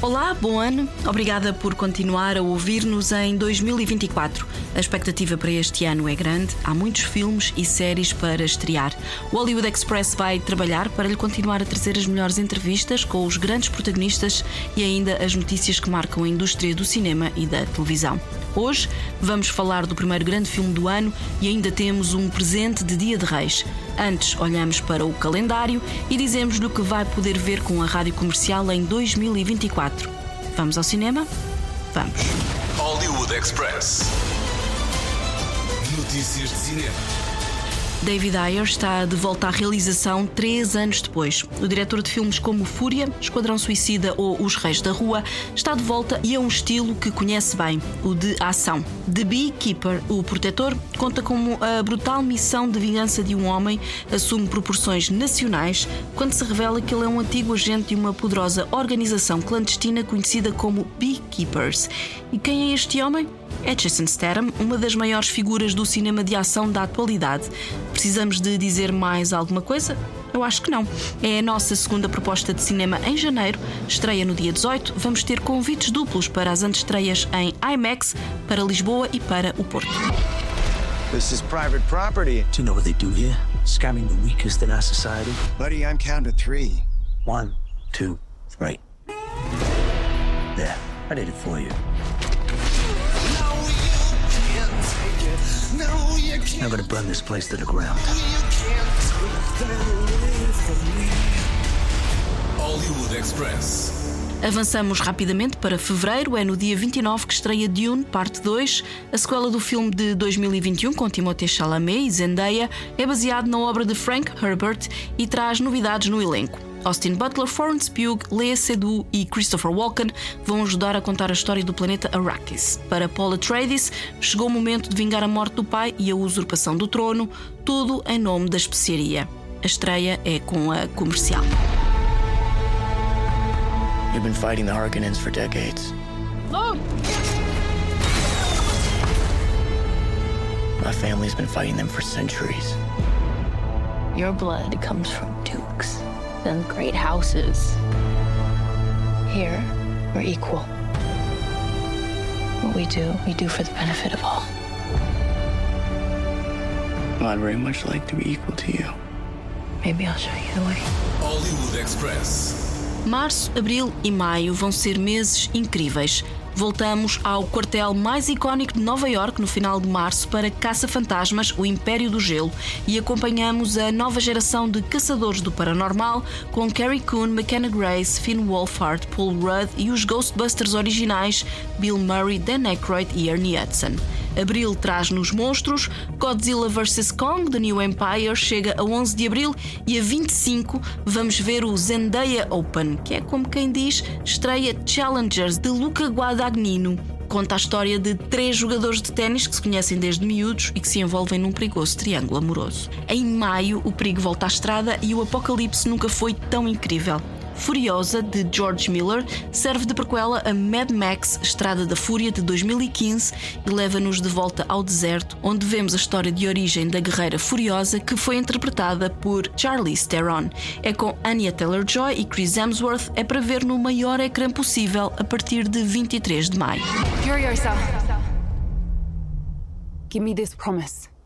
Olá, bom ano. Obrigada por continuar a ouvir-nos em 2024. A expectativa para este ano é grande, há muitos filmes e séries para estrear. O Hollywood Express vai trabalhar para lhe continuar a trazer as melhores entrevistas com os grandes protagonistas e ainda as notícias que marcam a indústria do cinema e da televisão. Hoje vamos falar do primeiro grande filme do ano e ainda temos um presente de Dia de Reis. Antes, olhamos para o calendário e dizemos-lhe o que vai poder ver com a rádio comercial em 2024. Vamos ao cinema? Vamos. Hollywood Express. Notícias de cinema. David Ayer está de volta à realização três anos depois. O diretor de filmes como Fúria, Esquadrão Suicida ou Os Reis da Rua está de volta e é um estilo que conhece bem, o de ação. The Beekeeper, o protetor, conta como a brutal missão de vingança de um homem assume proporções nacionais quando se revela que ele é um antigo agente de uma poderosa organização clandestina conhecida como Beekeepers. E quem é este homem? É Jason Statham, uma das maiores figuras do cinema de ação da atualidade. Precisamos de dizer mais alguma coisa? Eu acho que não. É a nossa segunda proposta de cinema em janeiro, estreia no dia 18. Vamos ter convites duplos para as antestreias em IMAX, para Lisboa e para o Porto. This is private property. Do you know what they do here? Scamming the weakest in our society. Buddy, I'm counting to three. One, two, three. There, I did it for you. I'm gonna burn this place to the ground. Hollywood Express. Avançamos rapidamente para fevereiro, é no dia 29 que estreia Dune, parte 2. A sequela do filme de 2021 com Timothée Chalamet e Zendaya é baseado na obra de Frank Herbert e traz novidades no elenco. Austin Butler, Florence Pugh, Lea Seydoux e Christopher Walken vão ajudar a contar a história do planeta Arrakis. Para Paula Atreides, chegou o momento de vingar a morte do pai e a usurpação do trono, tudo em nome da especiaria. A estreia é com a comercial. You've been fighting the Harkonnens for decades. My family's been fighting them for centuries. Your blood comes from dukes and great houses. Here, we're equal. What we do, we do for the benefit of all. Well, I'd very much like to be equal to you. Maybe I'll show you the way. Hollywood Express. Março, abril e maio vão ser meses incríveis. Voltamos ao quartel mais icónico de Nova York no final de março para Caça-Fantasmas, o Império do Gelo, e acompanhamos a nova geração de caçadores do paranormal com Carrie Coon, McKenna Grace, Finn Wolfhard, Paul Rudd e os Ghostbusters originais Bill Murray, Dan Aykroyd e Ernie Hudson. Abril traz-nos monstros, Godzilla vs Kong The New Empire chega a 11 de abril e a 25 vamos ver o Zendaya Open, que é como quem diz, estreia Challengers de Luca Guadagnino. Conta a história de três jogadores de ténis que se conhecem desde miúdos e que se envolvem num perigoso triângulo amoroso. Em maio, o perigo volta à estrada e o apocalipse nunca foi tão incrível. Furiosa, de George Miller, serve de prequela a Mad Max Estrada da Fúria de 2015 e leva-nos de volta ao deserto, onde vemos a história de origem da guerreira Furiosa, que foi interpretada por Charlize Theron. É com Anya Taylor-Joy e Chris Hemsworth, é para ver no maior ecrã possível a partir de 23 de maio. Give me this promise.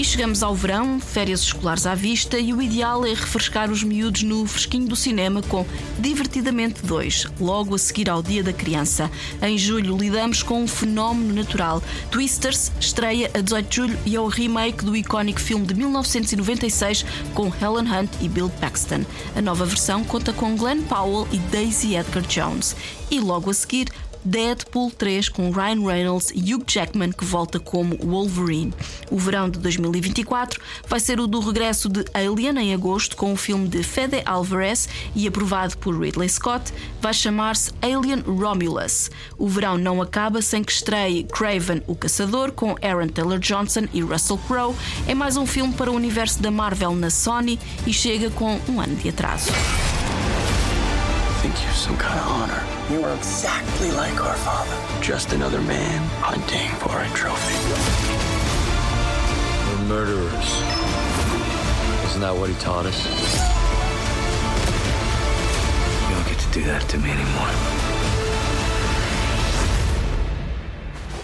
E chegamos ao verão, férias escolares à vista e o ideal é refrescar os miúdos no fresquinho do cinema com Divertidamente 2, logo a seguir ao Dia da Criança. Em julho lidamos com um fenómeno natural. Twisters estreia a 18 de julho e é o remake do icónico filme de 1996 com Helen Hunt e Bill Paxton. A nova versão conta com Glenn Powell e Daisy Edgar Jones. E logo a seguir Deadpool 3 com Ryan Reynolds e Hugh Jackman que volta como Wolverine. O verão de 2024 vai ser o do regresso de Alien em agosto com o filme de Fede Alvarez e aprovado por Ridley Scott, vai chamar-se Alien Romulus. O verão não acaba sem que estreie Craven o Caçador com Aaron Taylor Johnson e Russell Crowe. É mais um filme para o universo da Marvel na Sony e chega com um ano de atraso. Think you're some kind of honor. You are exactly like our father. Just another man hunting for a trophy. We're murderers. Isn't that what he taught us? You don't get to do that to me anymore.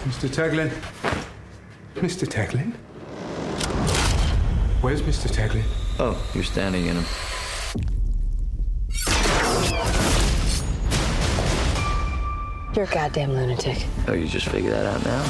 Mr. Teglin? Mr. Teglin? Where's Mr. Teglin? Oh, you're standing in him. You're a goddamn lunatic. Oh, you just figured that out now?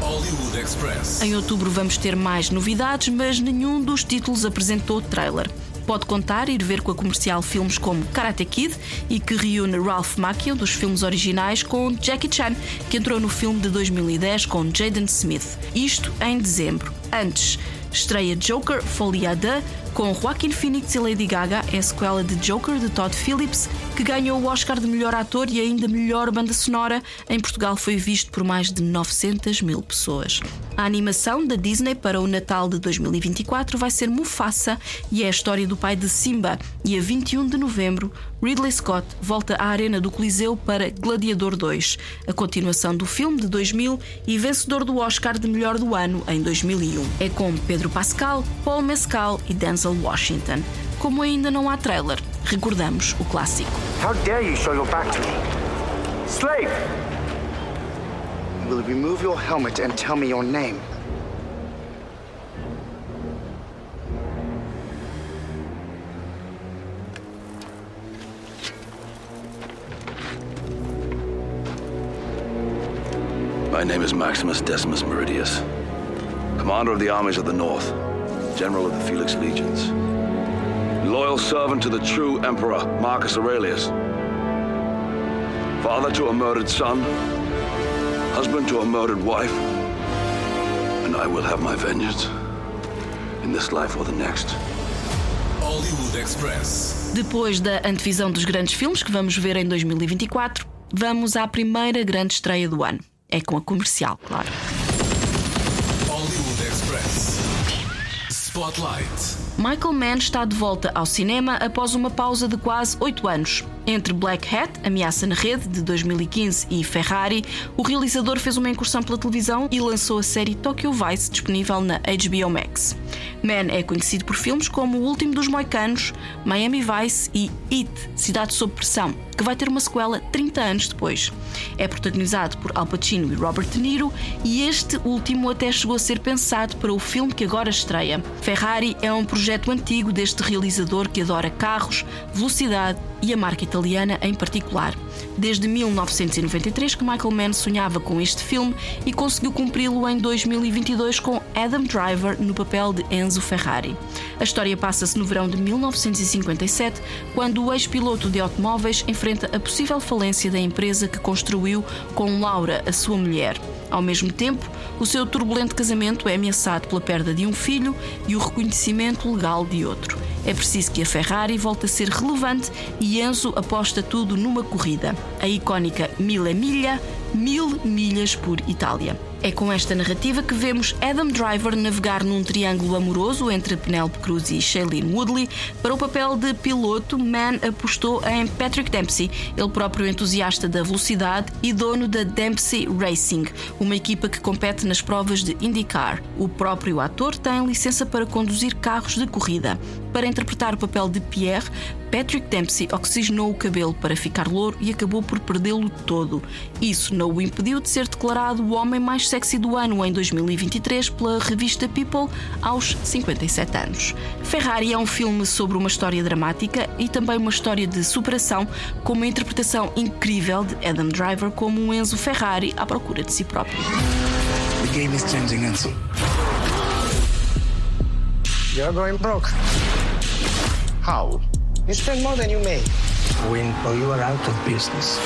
Hollywood Express. Em outubro vamos ter mais novidades, mas nenhum dos títulos apresentou trailer. Pode contar ir ver com a comercial filmes como Karate Kid e que reúne Ralph Macchio dos filmes originais com Jackie Chan, que entrou no filme de 2010 com Jaden Smith. Isto em dezembro. Antes, estreia Joker Folia 2 com Joaquin Phoenix e Lady Gaga, é a sequela de Joker de Todd Phillips, que ganhou o Oscar de melhor ator e ainda melhor banda sonora. Em Portugal foi visto por mais de 900 mil pessoas. A animação da Disney para o Natal de 2024 vai ser Mufasa e é a história do pai de Simba. E a 21 de novembro, Ridley Scott volta à Arena do Coliseu para Gladiador 2, a continuação do filme de 2000 e vencedor do Oscar de melhor do ano em 2001. É com Pedro Pascal, Paul Mescal e Denzel Washington. Como ainda não há trailer, recordamos o clássico. How dare you show your back to me? Slave! Will you remove your helmet and tell me your name? My name is Maximus Decimus Meridius, commander of the armies of the North, general of the Felix Legions, loyal servant to the true emperor Marcus Aurelius, father to a murdered son, husband to a murdered wife, and I will have my vengeance in this life or the next. Hollywood Express. Depois da antevisão dos grandes filmes que vamos ver em 2024, vamos à primeira grande estreia do ano. É com a comercial, claro. Spotlight. Michael Mann está de volta ao cinema após uma pausa de quase oito anos. Entre Black Hat, Ameaça na Rede, de 2015, e Ferrari, o realizador fez uma incursão pela televisão e lançou a série Tokyo Vice, disponível na HBO Max. Mann é conhecido por filmes como O Último dos Moicanos, Miami Vice e It, Cidade sob Pressão, que vai ter uma sequela 30 anos depois. É protagonizado por Al Pacino e Robert De Niro e este último até chegou a ser pensado para o filme que agora estreia. Ferrari é um projeto antigo deste realizador que adora carros, velocidade e a marca italiana em particular. Desde 1993 que Michael Mann sonhava com este filme e conseguiu cumpri-lo em 2022 com Adam Driver no papel de Enzo Ferrari. A história passa-se no verão de 1957, quando o ex-piloto de automóveis enfrenta a possível falência da empresa que construiu com Laura, a sua mulher. Ao mesmo tempo, o seu turbulento casamento é ameaçado pela perda de um filho e o reconhecimento legal de outro. É preciso que a Ferrari volte a ser relevante e Enzo aposta tudo numa corrida. A icónica Mille Miglia, mil milhas por Itália. É com esta narrativa que vemos Adam Driver navegar num triângulo amoroso entre Penelope Cruz e Shailene Woodley. Para o papel de piloto, Mann apostou em Patrick Dempsey, ele próprio entusiasta da velocidade e dono da Dempsey Racing, uma equipa que compete nas provas de IndyCar. O próprio ator tem licença para conduzir carros de corrida. Para interpretar o papel de Pierre, Patrick Dempsey oxigenou o cabelo para ficar louro e acabou por perdê-lo todo. Isso não o impediu de ser declarado o homem mais mais sexy do ano em 2023 pela revista People aos 57 anos. Ferrari é um filme sobre uma história dramática e também uma história de superação, com uma interpretação incrível de Adam Driver como um Enzo Ferrari à procura de si próprio. The game is changing, Enzo. You're going broke. How? You spend more than you make. Win or you are out of business.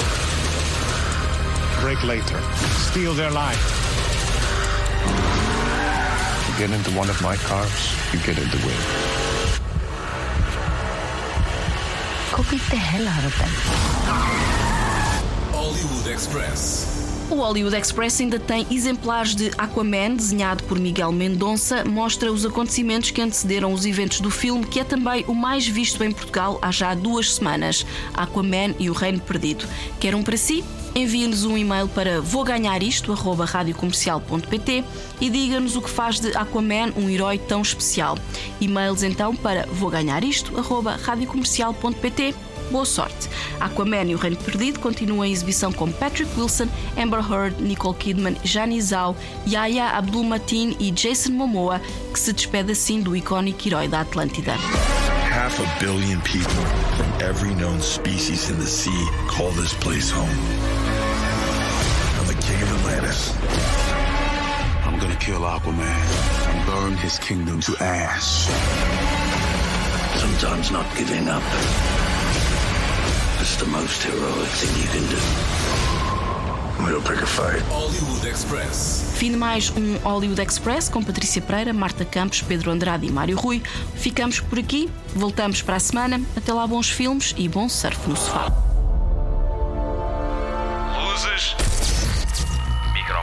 Break later. Steal their life. Get into one of my cars, you get in the win. Go beat the hell out of them. Hollywood Express. O Hollywood Express ainda tem exemplares de Aquaman, desenhado por Miguel Mendonça, mostra os acontecimentos que antecederam os eventos do filme, que é também o mais visto em Portugal há já duas semanas: Aquaman e o Reino Perdido. Quer um para si? Envie-nos um e-mail para vouganharisto.radiocomercial.pt e diga-nos o que faz de Aquaman um herói tão especial. E-mails então para vouganharisto.radiocomercial.pt Boa sorte! Aquaman e o Reino Perdido continua em exibição com Patrick Wilson, Amber Heard, Nicole Kidman, Jani Zhao, Yaya Abdul-Mateen e Jason Momoa, que se despede assim do icónico herói da Atlântida. Half a billion people from every known species in the sea call this place home. Atlantis. I'm gonna kill Aquaman and burn his kingdom to ash. Sometimes not giving up is the most heroic thing you can do. We'll pick a fight. Hollywood Express. Fim de mais um Hollywood Express com Patrícia Pereira, Marta Campos, Pedro Andrade e Mário Rui. Ficamos por aqui, voltamos para a semana. Até lá, bons filmes e bom surf no sofá. Luzes.